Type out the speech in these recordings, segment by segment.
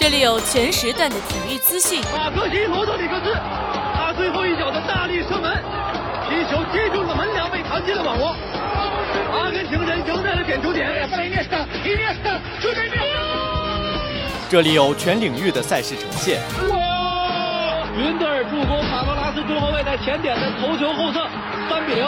这里有全时段的体育资讯。马克西罗德里克斯，他最后一脚的大力射门，皮球击中了门梁，被弹进了网窝。阿根廷人赢在了点球点。这里有全领域的赛事呈现。哇！云德尔助攻卡罗拉斯中后卫在前点的头球后侧，三比零。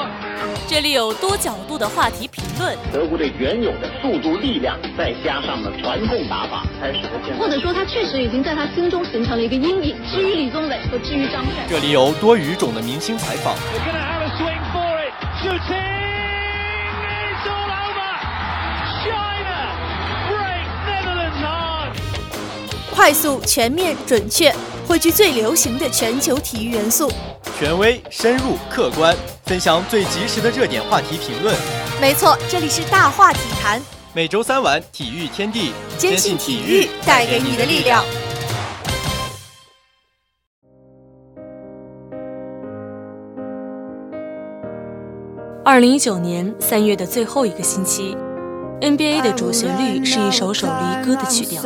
这里有多角度的话题评论。德国队原有的速度、力量，再加上了传控打法，才使得现在。或者说，他确实已经在他心中形成了一个阴影。至于李宗伟和至于张帅，这里有多语种的明星采访。快速、全面、准确，汇聚最流行的全球体育元素。权威、深入、客观，分享最及时的热点话题评论。没错，这里是大话体坛。每周三晚，体育天地，坚信体育带给你的力量。二零一九年三月的最后一个星期，NBA 的主旋律是一首首离歌的曲调。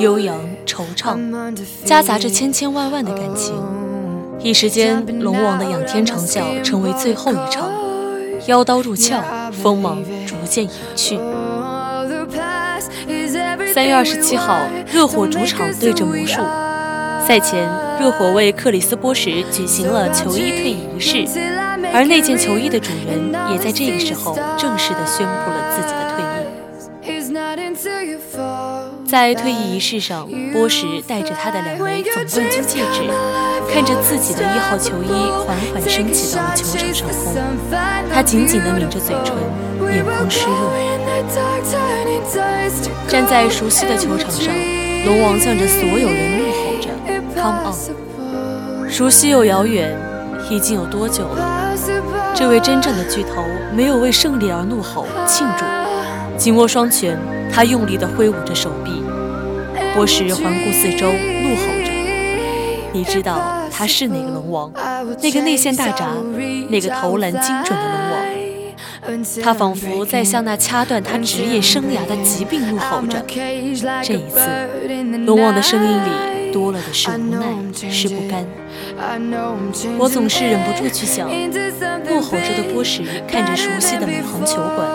悠扬惆怅，夹杂着千千万万的感情。一时间，龙王的仰天长啸成为最后一场。腰刀入鞘，锋芒逐渐隐去。三月二十七号，热火主场对阵魔术。赛前，热火为克里斯波什举行了球衣退役仪式，而那件球衣的主人也在这个时候正式的宣布了自己的退役。在退役仪式上，波什带着他的两枚总冠军戒指，看着自己的一号球衣缓缓升起到了球场上空，他紧紧地抿着嘴唇，眼眶湿润。站在熟悉的球场上，龙王向着所有人怒吼着 “Come on”。熟悉又遥远，已经有多久了？这位真正的巨头没有为胜利而怒吼庆祝，紧握双拳，他用力地挥舞着手臂。波什环顾四周，怒吼着：“你知道他是哪个龙王？那个内线大闸，那个投篮精准的龙王。他仿佛在向那掐断他职业生涯的疾病怒吼着。这一次，龙王的声音里多了的是无奈，是不甘。我总是忍不住去想，怒吼着的波什看着熟悉的美航球馆。”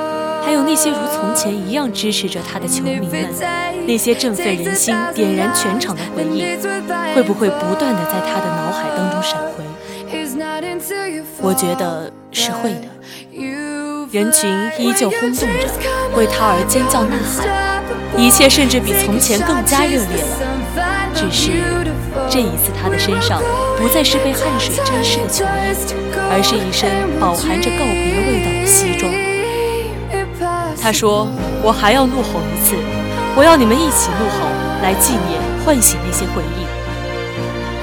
还有那些如从前一样支持着他的球迷们，那些振奋人心、点燃全场的回忆，会不会不断的在他的脑海当中闪回？我觉得是会的。人群依旧轰动着，为他而尖叫呐喊，一切甚至比从前更加热烈了。只是这一次，他的身上不再是被汗水沾湿的球衣，而是一身饱含着告别味道的西装。他说：“我还要怒吼一次，我要你们一起怒吼，来纪念、唤醒那些回忆。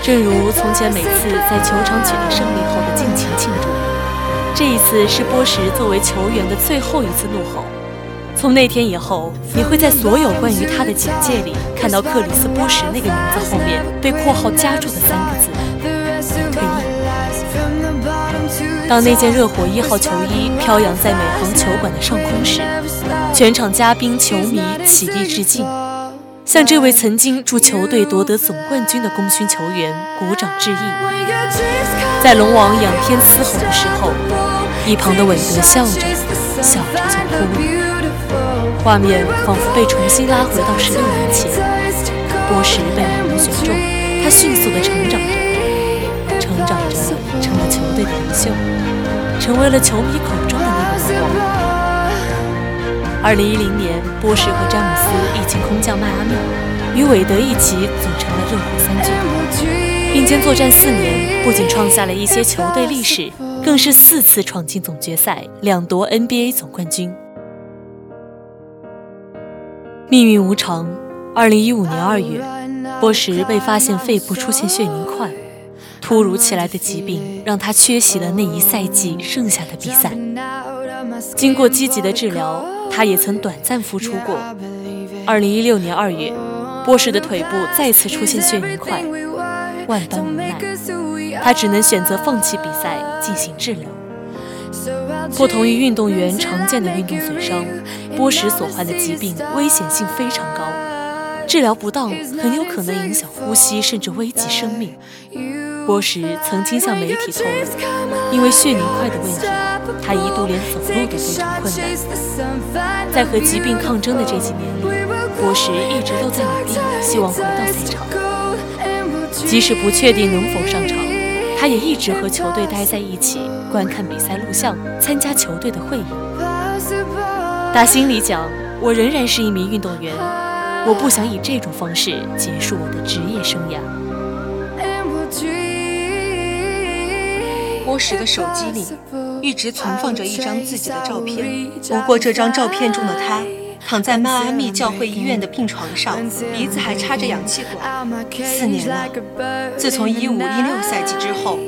正如从前每次在球场取得胜利后的尽情庆祝，这一次是波什作为球员的最后一次怒吼。从那天以后，你会在所有关于他的简介里看到克里斯波什那个名字后面被括号加注的三个字：退役。”当那件热火一号球衣飘扬在美航球馆的上空时，全场嘉宾、球迷起立致敬，向这位曾经助球队夺得总冠军的功勋球员鼓掌致意。在龙王仰天嘶吼的时候，一旁的韦德笑着，笑着就哭了。画面仿佛被重新拉回到十六年前，波什被美国选中，他迅速地成长着，成长着成了球队的领袖。成为了球迷口中的那个龙王。二零一零年，波什和詹姆斯一起空降迈阿密，与韦德一起组成了热火三巨头，并肩作战四年，不仅创下了一些球队历史，更是四次闯进总决赛，两夺 NBA 总冠军。命运无常，二零一五年二月，波什被发现肺部出现血凝块。突如其来的疾病让他缺席了那一赛季剩下的比赛。经过积极的治疗，他也曾短暂复出过。二零一六年二月，波什的腿部再次出现血凝块，万般无奈，他只能选择放弃比赛进行治疗。不同于运动员常见的运动损伤，波什所患的疾病危险性非常高。治疗不当很有可能影响呼吸，甚至危及生命。波什曾经向媒体透露，因为血凝块的问题，他一度连走路都非常困难。在和疾病抗争的这几年里，波什一直都在努力，希望回到赛场。即使不确定能否上场，他也一直和球队待在一起，观看比赛录像，参加球队的会议。打心里讲，我仍然是一名运动员，我不想以这种方式结束我的职业生涯。波什的手机里一直存放着一张自己的照片，不过这张照片中的他躺在迈阿密教会医院的病床上，鼻子还插着氧气管。四年了，自从一五一六赛季之后，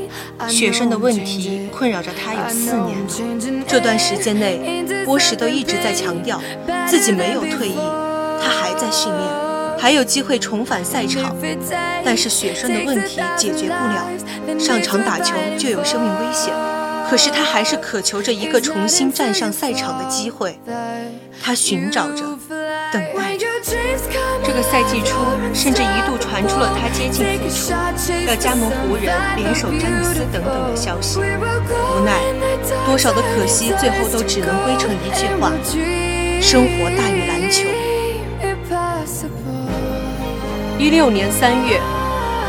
血栓的问题困扰着他有四年了。这段时间内，波什都一直在强调自己没有退役，他还在训练。还有机会重返赛场，但是血栓的问题解决不了，上场打球就有生命危险。可是他还是渴求着一个重新站上赛场的机会，他寻找着，等待着。这个赛季初，甚至一度传出了他接近复出，要加盟湖人、联手詹姆斯等等的消息。无奈，多少的可惜，最后都只能归成一句话：生活大于篮球。一六年三月，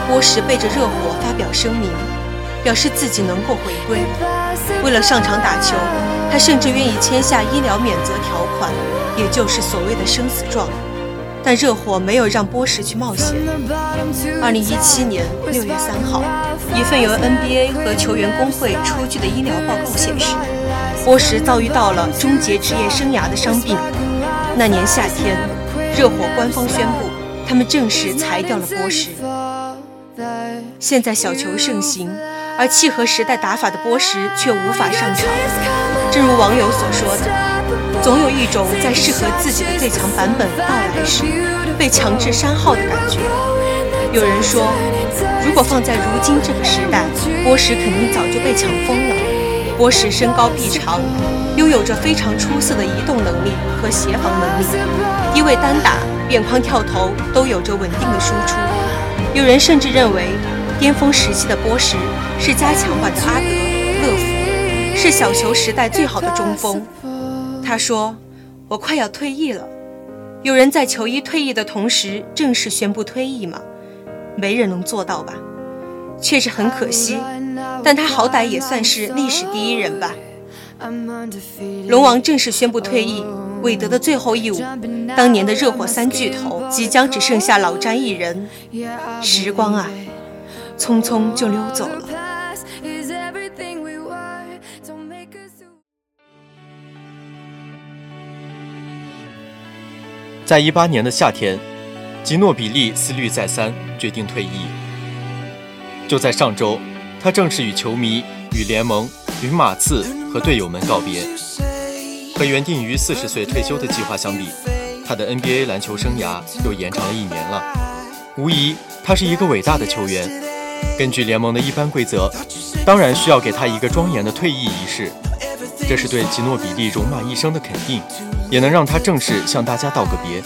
波什背着热火发表声明，表示自己能够回归。为了上场打球，他甚至愿意签下医疗免责条款，也就是所谓的生死状。但热火没有让波什去冒险。二零一七年六月三号，一份由 NBA 和球员工会出具的医疗报告显示，波什遭遇到了终结职业生涯的伤病。那年夏天，热火官方宣布。他们正式裁掉了波什。现在小球盛行，而契合时代打法的波什却无法上场。正如网友所说的，总有一种在适合自己的最强版本到来时被强制删号的感觉。有人说，如果放在如今这个时代，波什肯定早就被抢疯了。波什身高臂长，拥有着非常出色的移动能力和协防能力，低位单打。边框跳投都有着稳定的输出，有人甚至认为，巅峰时期的波什是加强版的阿德勒夫，是小球时代最好的中锋。他说：“我快要退役了。”有人在球衣退役的同时正式宣布退役吗？没人能做到吧？确实很可惜，但他好歹也算是历史第一人吧。龙王正式宣布退役。韦德的最后一舞，当年的热火三巨头即将只剩下老詹一人。时光啊，匆匆就溜走了。在一八年的夏天，吉诺比利思虑再三，决定退役。就在上周，他正式与球迷、与联盟、与马刺和队友们告别。和原定于四十岁退休的计划相比，他的 NBA 篮球生涯又延长了一年了。无疑，他是一个伟大的球员。根据联盟的一般规则，当然需要给他一个庄严的退役仪式。这是对吉诺比利戎马一生的肯定，也能让他正式向大家道个别。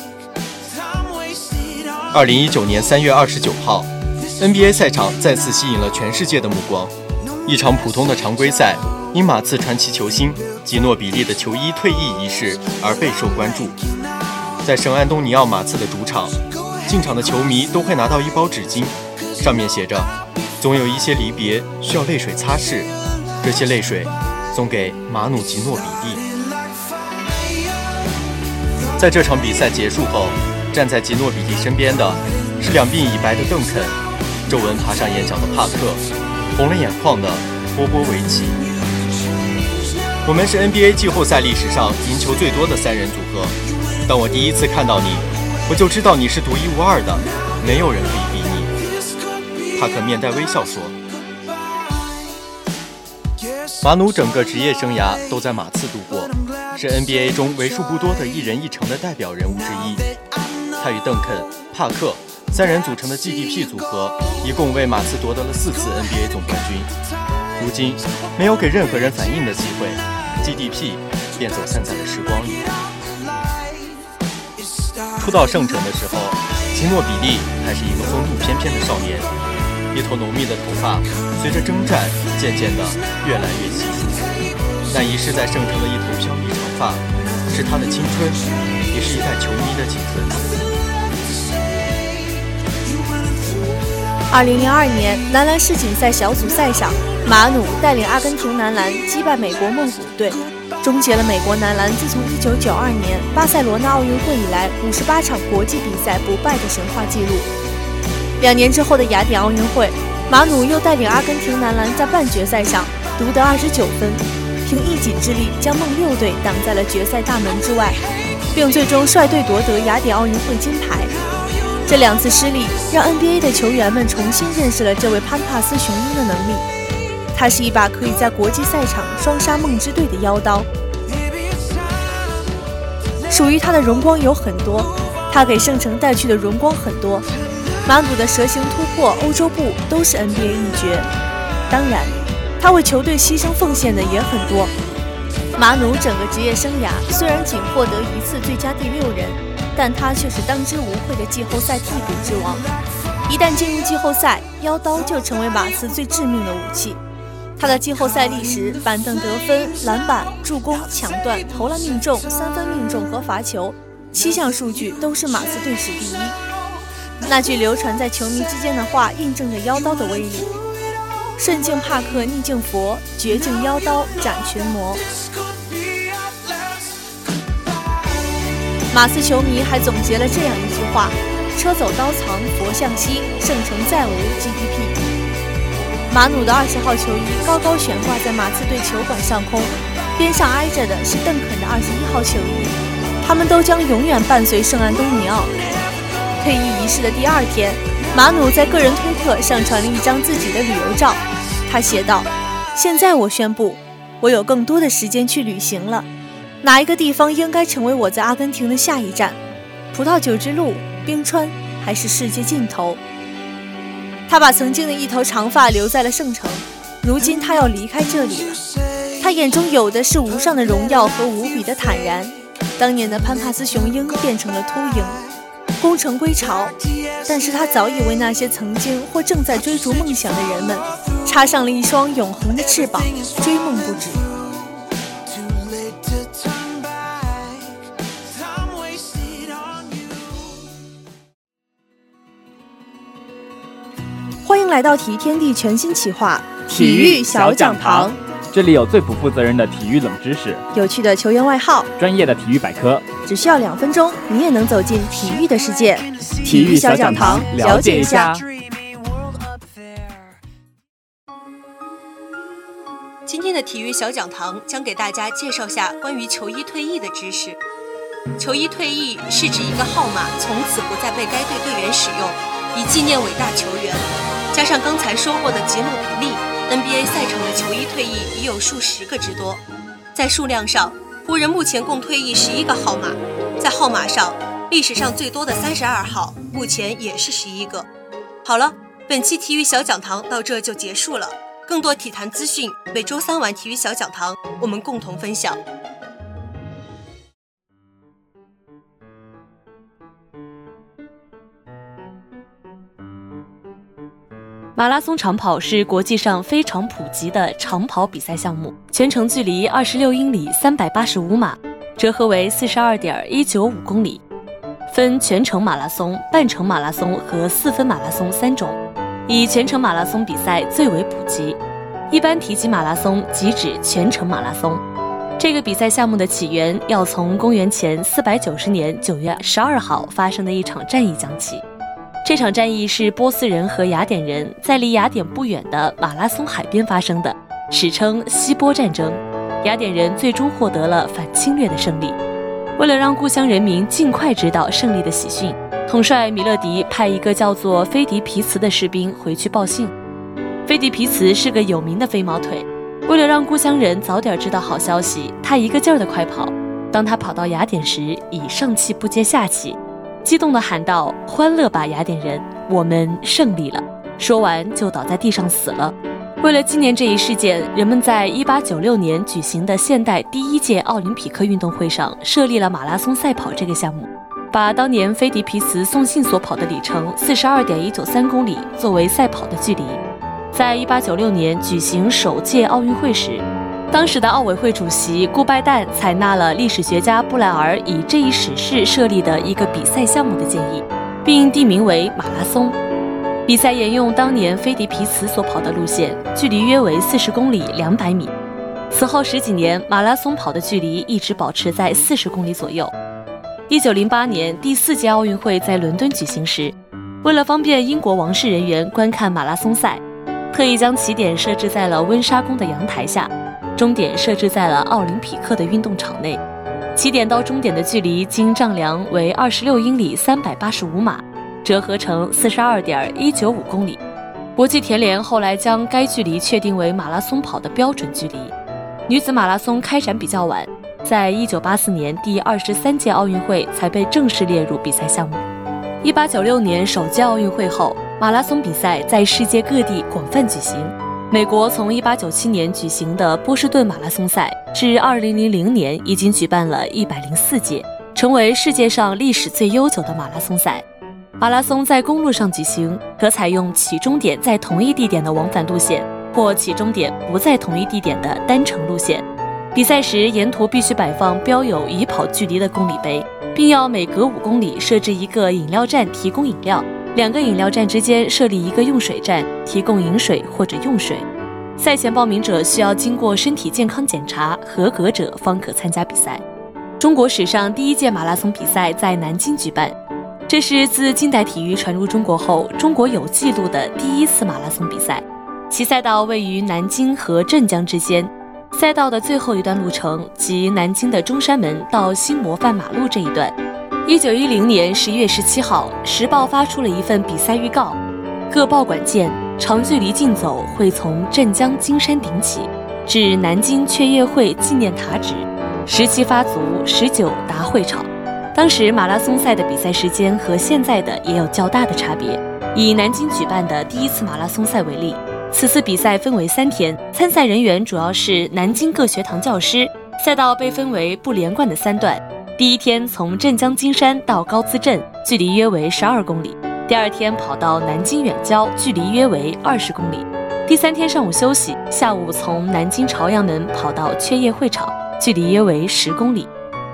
二零一九年三月二十九号，NBA 赛场再次吸引了全世界的目光。一场普通的常规赛。因马刺传奇球星吉诺比利的球衣退役仪式而备受关注。在圣安东尼奥马刺的主场，进场的球迷都会拿到一包纸巾，上面写着：“总有一些离别需要泪水擦拭，这些泪水送给马努吉诺比利。”在这场比赛结束后，站在吉诺比利身边的是两鬓已白的邓肯，皱纹爬上眼角的帕克，红了眼眶的波波维奇。我们是 NBA 季后赛历史上赢球最多的三人组合。当我第一次看到你，我就知道你是独一无二的，没有人可以比你。帕克面带微笑说：“马努整个职业生涯都在马刺度过，是 NBA 中为数不多的一人一城的代表人物之一。他与邓肯、帕克三人组成的 GDP 组合，一共为马刺夺得了四次 NBA 总冠军。如今，没有给任何人反应的机会。” GDP 便走散在了时光里。初到圣城的时候，吉诺比利还是一个风度翩翩的少年，一头浓密的头发随着征战渐渐的越来越稀疏。那遗失在圣城的一头飘逸长发，是他的青春，也是一代球迷的青春。二零零二年男篮世锦赛小组赛上，马努带领阿根廷男篮击败美国梦谷队，终结了美国男篮自从一九九二年巴塞罗那奥运会以来五十八场国际比赛不败的神话纪录。两年之后的雅典奥运会，马努又带领阿根廷男篮在半决赛上独得二十九分，凭一己之力将梦六队挡在了决赛大门之外，并最终率队夺得雅典奥运会金牌。这两次失利让 NBA 的球员们重新认识了这位潘帕斯雄鹰的能力。他是一把可以在国际赛场双杀梦之队的妖刀。属于他的荣光有很多，他给圣城带去的荣光很多。马努的蛇形突破、欧洲步都是 NBA 一绝。当然，他为球队牺牲奉献的也很多。马努整个职业生涯虽然仅获得一次最佳第六人。但他却是当之无愧的季后赛替补之王。一旦进入季后赛，妖刀就成为马刺最致命的武器。他的季后赛历史，板凳得分、篮板、助攻、抢断、投篮命中、三分命中和罚球，七项数据都是马刺队史第一。那句流传在球迷之间的话，印证着妖刀的威力：顺境帕克，逆境佛，绝境妖刀斩群魔。马刺球迷还总结了这样一句话：“车走刀藏，佛向西，圣城再无 GDP。”马努的二十号球衣高高悬挂在马刺队球馆上空，边上挨着的是邓肯的二十一号球衣，他们都将永远伴随圣安东尼奥。退役仪式的第二天，马努在个人推特上传了一张自己的旅游照，他写道：“现在我宣布，我有更多的时间去旅行了。”哪一个地方应该成为我在阿根廷的下一站？葡萄酒之路、冰川，还是世界尽头？他把曾经的一头长发留在了圣城，如今他要离开这里了。他眼中有的是无上的荣耀和无比的坦然。当年的潘帕斯雄鹰变成了秃鹰，功成归巢。但是他早已为那些曾经或正在追逐梦想的人们，插上了一双永恒的翅膀，追梦不止。来到体育天地全新企划——体育小讲堂。这里有最不负责任的体育冷知识，有趣的球员外号，专业的体育百科。只需要两分钟，你也能走进体育的世界。体育小讲堂，了解一下。今天的体育小讲堂将给大家介绍下关于球衣退役的知识。球衣退役是指一个号码从此不再被该队队员使用，以纪念伟大球员。加上刚才说过的吉诺比利，NBA 赛场的球衣退役已有数十个之多。在数量上，湖人目前共退役十一个号码；在号码上，历史上最多的三十二号，目前也是十一个。好了，本期体育小讲堂到这就结束了。更多体坛资讯，每周三晚体育小讲堂我们共同分享。马拉松长跑是国际上非常普及的长跑比赛项目，全程距离二十六英里三百八十五码，折合为四十二点一九五公里。分全程马拉松、半程马拉松和四分马拉松三种，以全程马拉松比赛最为普及。一般提及马拉松，即指全程马拉松。这个比赛项目的起源要从公元前四百九十年九月十二号发生的一场战役讲起。这场战役是波斯人和雅典人在离雅典不远的马拉松海边发生的，史称希波战争。雅典人最终获得了反侵略的胜利。为了让故乡人民尽快知道胜利的喜讯，统帅米勒迪派一个叫做菲迪皮茨的士兵回去报信。菲迪皮茨是个有名的飞毛腿，为了让故乡人早点知道好消息，他一个劲儿的快跑。当他跑到雅典时，已上气不接下气。激动地喊道：“欢乐吧，雅典人！我们胜利了！”说完就倒在地上死了。为了纪念这一事件，人们在1896年举行的现代第一届奥林匹克运动会上设立了马拉松赛跑这个项目。把当年菲迪皮茨送信所跑的里程四十二点一九三公里作为赛跑的距离。在一八九六年举行首届奥运会时，当时的奥委会主席顾拜旦采纳了历史学家布莱尔以这一史事设立的一个比赛项目的建议，并地名为马拉松。比赛沿用当年菲迪皮茨所跑的路线，距离约为四十公里两百米。此后十几年，马拉松跑的距离一直保持在四十公里左右。一九零八年第四届奥运会在伦敦举行时，为了方便英国王室人员观看马拉松赛，特意将起点设置在了温莎宫的阳台下，终点设置在了奥林匹克的运动场内。起点到终点的距离经丈量为二十六英里三百八十五码。折合成四十二点一九五公里。国际田联后来将该距离确定为马拉松跑的标准距离。女子马拉松开展比较晚，在一九八四年第二十三届奥运会才被正式列入比赛项目。一八九六年首届奥运会后，马拉松比赛在世界各地广泛举行。美国从一八九七年举行的波士顿马拉松赛至二零零零年已经举办了一百零四届，成为世界上历史最悠久的马拉松赛。马拉松在公路上举行，可采用起终点在同一地点的往返路线，或起终点不在同一地点的单程路线。比赛时，沿途必须摆放标有已跑距离的公里碑，并要每隔五公里设置一个饮料站提供饮料，两个饮料站之间设立一个用水站，提供饮水或者用水。赛前报名者需要经过身体健康检查，合格者方可参加比赛。中国史上第一届马拉松比赛在南京举办。这是自近代体育传入中国后，中国有记录的第一次马拉松比赛。其赛道位于南京和镇江之间，赛道的最后一段路程即南京的中山门到新模范马路这一段。一九一零年十一月十七号，《时报》发出了一份比赛预告：各报馆见，长距离竞走会从镇江金山顶起，至南京雀跃会纪念塔止，十七发足，十九达会场。当时马拉松赛的比赛时间和现在的也有较大的差别。以南京举办的第一次马拉松赛为例，此次比赛分为三天，参赛人员主要是南京各学堂教师。赛道被分为不连贯的三段，第一天从镇江金山到高淄镇，距离约为十二公里；第二天跑到南京远郊，距离约为二十公里；第三天上午休息，下午从南京朝阳门跑到雀业会场，距离约为十公里。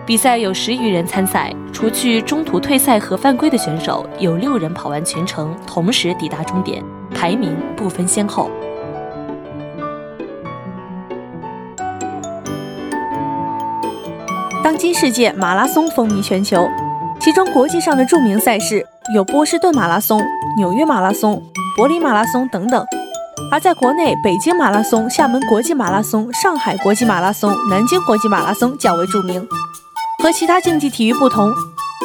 比赛有十余人参赛，除去中途退赛和犯规的选手，有六人跑完全程，同时抵达终点，排名不分先后。当今世界马拉松风靡全球，其中国际上的著名赛事有波士顿马拉松、纽约马拉松、柏林马拉松等等；而在国内，北京马拉松、厦门国际马拉松、上海国际马拉松、南京国际马拉松较为著名。和其他竞技体育不同，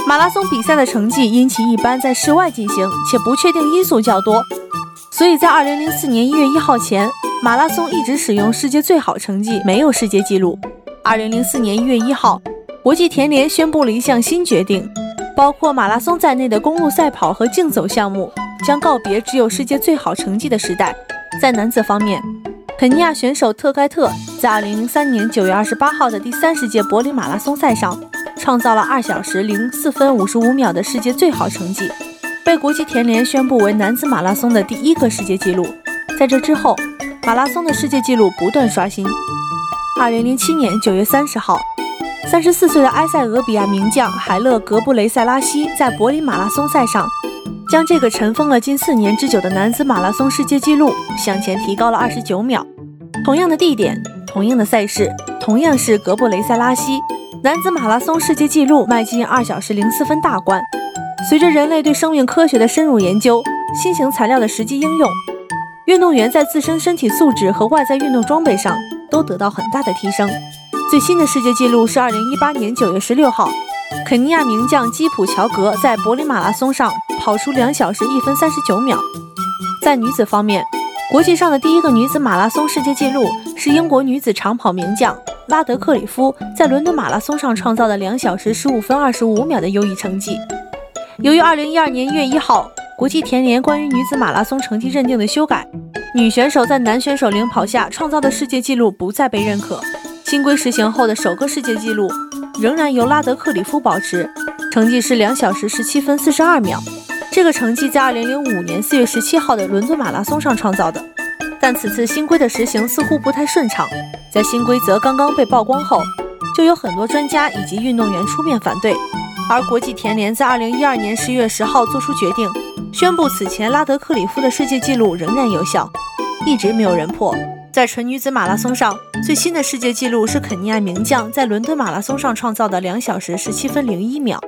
马拉松比赛的成绩因其一般在室外进行，且不确定因素较多，所以在2004年1月1号前，马拉松一直使用世界最好成绩，没有世界纪录。2004年1月1号，国际田联宣布了一项新决定，包括马拉松在内的公路赛跑和竞走项目将告别只有世界最好成绩的时代。在男子方面，肯尼亚选手特盖特在2003年9月28号的第三十届柏林马拉松赛上，创造了二小时零四分五十五秒的世界最好成绩，被国际田联宣布为男子马拉松的第一个世界纪录。在这之后，马拉松的世界纪录不断刷新。2007年9月30号，三十四岁的埃塞俄比亚名将海勒格布雷塞拉西在柏林马拉松赛上。将这个尘封了近四年之久的男子马拉松世界纪录向前提高了二十九秒。同样的地点，同样的赛事，同样是格布雷塞拉西，男子马拉松世界纪录迈进二小时零四分大关。随着人类对生命科学的深入研究，新型材料的实际应用，运动员在自身身体素质和外在运动装备上都得到很大的提升。最新的世界纪录是二零一八年九月十六号。肯尼亚名将基普乔格在柏林马拉松上跑出两小时一分三十九秒。在女子方面，国际上的第一个女子马拉松世界纪录是英国女子长跑名将拉德克里夫在伦敦马拉松上创造的两小时十五分二十五秒的优异成绩。由于二零一二年一月一号国际田联关于女子马拉松成绩认定的修改，女选手在男选手领跑下创造的世界纪录不再被认可。新规实行后的首个世界纪录。仍然由拉德克里夫保持，成绩是两小时十七分四十二秒。这个成绩在二零零五年四月十七号的伦敦马拉松上创造的。但此次新规的实行似乎不太顺畅，在新规则刚刚被曝光后，就有很多专家以及运动员出面反对。而国际田联在二零一二年十一月十号做出决定，宣布此前拉德克里夫的世界纪录仍然有效，一直没有人破。在纯女子马拉松上，最新的世界纪录是肯尼亚名将在伦敦马拉松上创造的两小时十七分零一秒。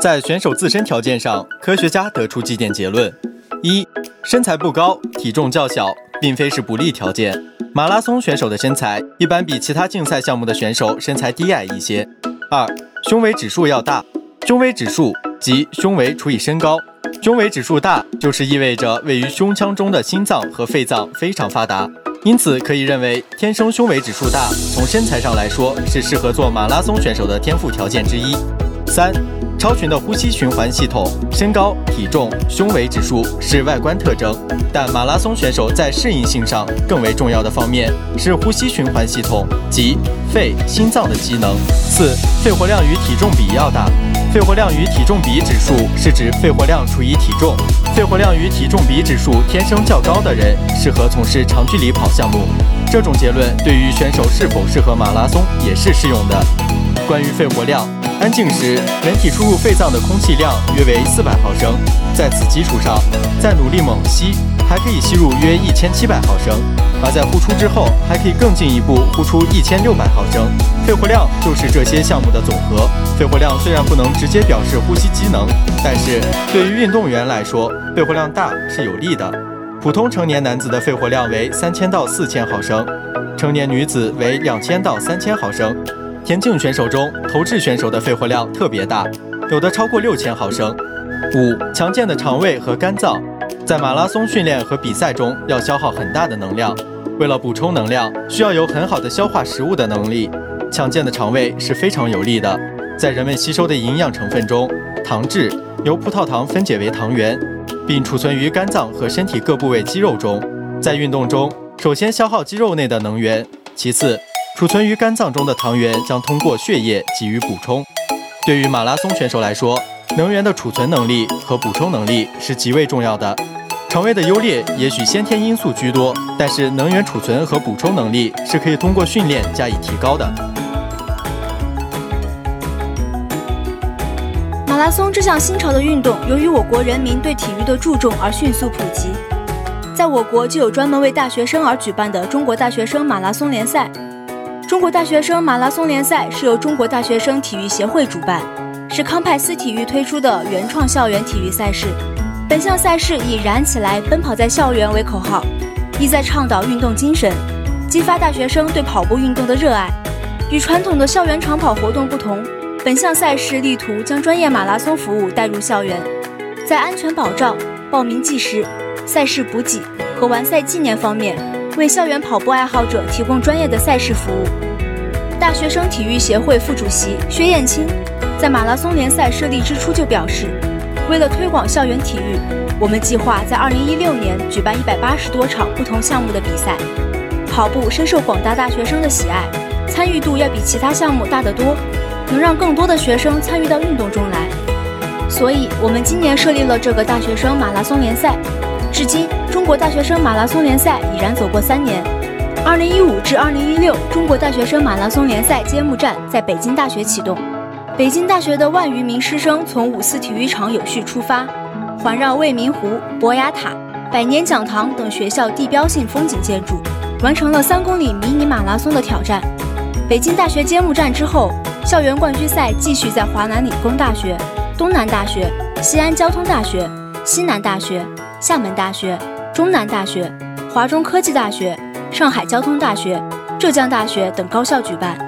在选手自身条件上，科学家得出几点结论：一、身材不高、体重较小，并非是不利条件。马拉松选手的身材一般比其他竞赛项目的选手身材低矮一些。二、胸围指数要大，胸围指数即胸围除以身高，胸围指数大就是意味着位于胸腔中的心脏和肺脏非常发达，因此可以认为天生胸围指数大，从身材上来说是适合做马拉松选手的天赋条件之一。三。超群的呼吸循环系统，身高、体重、胸围指数是外观特征，但马拉松选手在适应性上更为重要的方面是呼吸循环系统及肺、心脏的机能。四、肺活量与体重比要大。肺活量与体重比指数是指肺活量除以体重，肺活量与体重比指数天生较高的人适合从事长距离跑项目。这种结论对于选手是否适合马拉松也是适用的。关于肺活量。安静时，人体输入肺脏的空气量约为四百毫升，在此基础上，再努力猛吸，还可以吸入约一千七百毫升；而在呼出之后，还可以更进一步呼出一千六百毫升。肺活量就是这些项目的总和。肺活量虽然不能直接表示呼吸机能，但是对于运动员来说，肺活量大是有利的。普通成年男子的肺活量为三千到四千毫升，成年女子为两千到三千毫升。田径选手中，投掷选手的肺活量特别大，有的超过六千毫升。五、强健的肠胃和肝脏，在马拉松训练和比赛中要消耗很大的能量，为了补充能量，需要有很好的消化食物的能力。强健的肠胃是非常有利的，在人们吸收的营养成分中，糖质由葡萄糖分解为糖原，并储存于肝脏和身体各部位肌肉中。在运动中，首先消耗肌肉内的能源，其次。储存于肝脏中的糖原将通过血液给予补充。对于马拉松选手来说，能源的储存能力和补充能力是极为重要的。肠胃的优劣也许先天因素居多，但是能源储存和补充能力是可以通过训练加以提高的。马拉松这项新潮的运动，由于我国人民对体育的注重而迅速普及。在我国就有专门为大学生而举办的中国大学生马拉松联赛。中国大学生马拉松联赛是由中国大学生体育协会主办，是康派斯体育推出的原创校园体育赛事。本项赛事以“燃起来，奔跑在校园”为口号，意在倡导运动精神，激发大学生对跑步运动的热爱。与传统的校园长跑活动不同，本项赛事力图将专业马拉松服务带入校园，在安全保障、报名计时、赛事补给和完赛纪念方面。为校园跑步爱好者提供专业的赛事服务。大学生体育协会副主席薛燕青在马拉松联赛设立之初就表示，为了推广校园体育，我们计划在2016年举办180多场不同项目的比赛。跑步深受广大大学生的喜爱，参与度要比其他项目大得多，能让更多的学生参与到运动中来。所以，我们今年设立了这个大学生马拉松联赛。至今，中国大学生马拉松联赛已然走过三年。二零一五至二零一六中国大学生马拉松联赛揭幕战在北京大学启动。北京大学的万余名师生从五四体育场有序出发，环绕未名湖、博雅塔、百年讲堂等学校地标性风景建筑，完成了三公里迷你马拉松的挑战。北京大学揭幕战之后，校园冠军赛继续在华南理工大学、东南大学、西安交通大学、西南大学。厦门大学、中南大学、华中科技大学、上海交通大学、浙江大学等高校举办。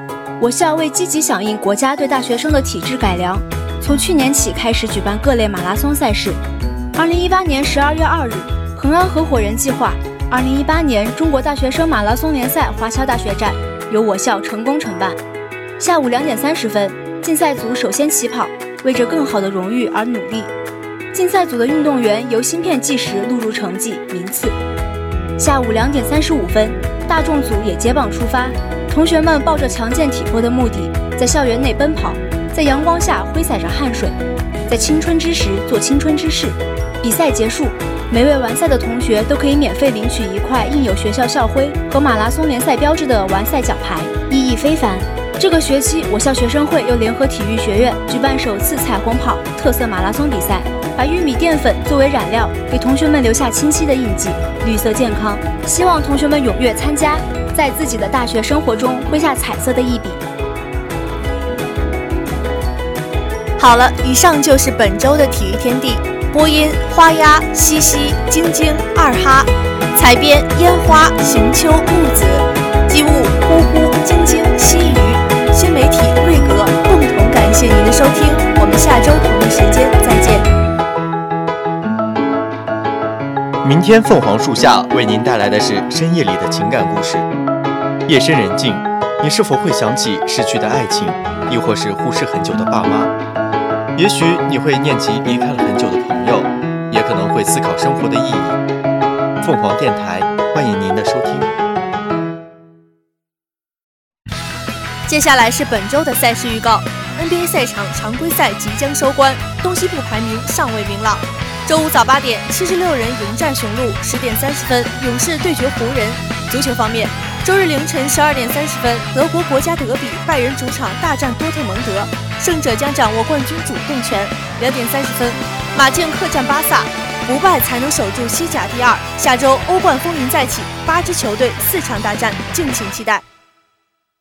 我校为积极响应国家对大学生的体制改良，从去年起开始举办各类马拉松赛事。二零一八年十二月二日，恒安合伙人计划二零一八年中国大学生马拉松联赛华侨大学站由我校成功承办。下午两点三十分，竞赛组首先起跑，为着更好的荣誉而努力。竞赛组的运动员由芯片计时录入成绩名次。下午两点三十五分，大众组也接棒出发，同学们抱着强健体魄的目的，在校园内奔跑，在阳光下挥洒着汗水，在青春之时做青春之事。比赛结束，每位完赛的同学都可以免费领取一块印有学校校徽和马拉松联赛标志的完赛奖牌，意义非凡。这个学期，我校学生会又联合体育学院举办首次彩虹跑特色马拉松比赛，把玉米淀粉作为染料，给同学们留下清晰的印记，绿色健康。希望同学们踊跃参加，在自己的大学生活中挥下彩色的一笔。好了，以上就是本周的体育天地。播音：花鸭、西西、晶晶、二哈；采编：烟花、行秋、木子；机务：呼呼、晶晶、西鱼；新媒体：瑞格。共同感谢您的收听，我们下周同一时间再明天凤凰树下为您带来的是深夜里的情感故事。夜深人静，你是否会想起逝去的爱情，亦或是忽视很久的爸妈？也许你会念及离开了很久的朋友，也可能会思考生活的意义。凤凰电台欢迎您的收听。接下来是本周的赛事预告：NBA 赛场常规赛即将收官，东西部排名尚未明朗。周五早八点，七十六人迎战雄鹿；十点三十分，勇士对决湖人。足球方面，周日凌晨十二点三十分，德国国家德比，拜仁主场大战多特蒙德，胜者将掌握冠军主动权。两点三十分，马竞客战巴萨，不败才能守住西甲第二。下周欧冠风云再起，八支球队四场大战，敬请期待。